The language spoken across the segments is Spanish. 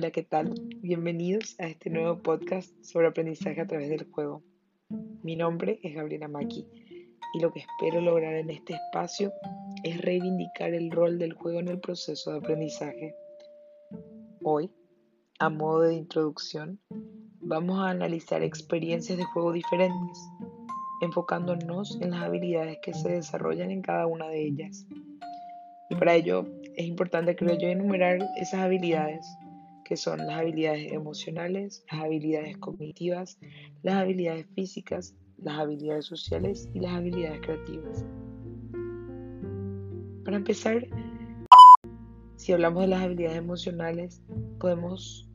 Hola, ¿qué tal? Bienvenidos a este nuevo podcast sobre aprendizaje a través del juego. Mi nombre es Gabriela Maki y lo que espero lograr en este espacio es reivindicar el rol del juego en el proceso de aprendizaje. Hoy, a modo de introducción, vamos a analizar experiencias de juego diferentes, enfocándonos en las habilidades que se desarrollan en cada una de ellas. Y para ello es importante, creo yo, enumerar esas habilidades que son las habilidades emocionales, las habilidades cognitivas, las habilidades físicas, las habilidades sociales y las habilidades creativas. Para empezar, si hablamos de las habilidades emocionales, podemos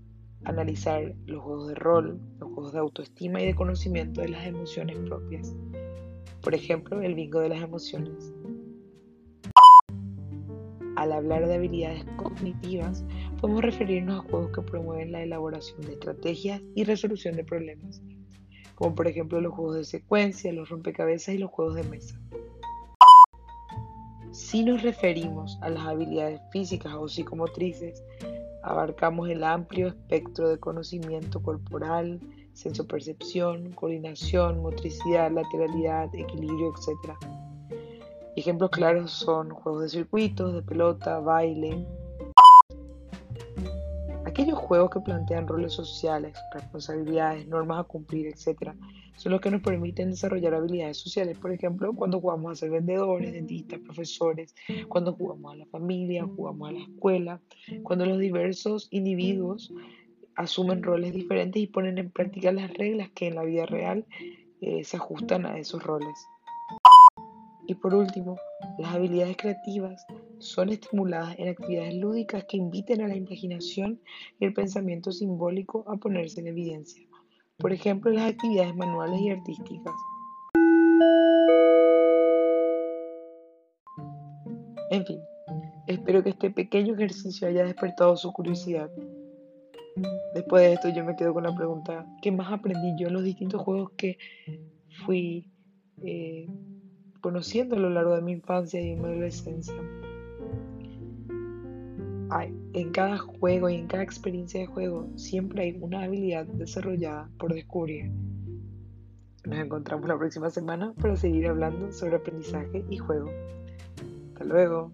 analizar los juegos de rol, los juegos de autoestima y de conocimiento de las emociones propias. Por ejemplo, el bingo de las emociones. Al hablar de habilidades cognitivas, podemos referirnos a juegos que promueven la elaboración de estrategias y resolución de problemas, como por ejemplo los juegos de secuencia, los rompecabezas y los juegos de mesa. Si nos referimos a las habilidades físicas o psicomotrices, abarcamos el amplio espectro de conocimiento corporal, sensopercepción, coordinación, motricidad, lateralidad, equilibrio, etc. Ejemplos claros son juegos de circuitos, de pelota, baile. Aquellos juegos que plantean roles sociales, responsabilidades, normas a cumplir, etc., son los que nos permiten desarrollar habilidades sociales. Por ejemplo, cuando jugamos a ser vendedores, dentistas, profesores, cuando jugamos a la familia, jugamos a la escuela, cuando los diversos individuos asumen roles diferentes y ponen en práctica las reglas que en la vida real eh, se ajustan a esos roles. Y por último, las habilidades creativas son estimuladas en actividades lúdicas que inviten a la imaginación y el pensamiento simbólico a ponerse en evidencia. Por ejemplo, las actividades manuales y artísticas. En fin, espero que este pequeño ejercicio haya despertado su curiosidad. Después de esto yo me quedo con la pregunta, ¿qué más aprendí yo en los distintos juegos que fui eh, conociendo a lo largo de mi infancia y mi adolescencia. en cada juego y en cada experiencia de juego siempre hay una habilidad desarrollada por descubrir. Nos encontramos la próxima semana para seguir hablando sobre aprendizaje y juego. Hasta luego.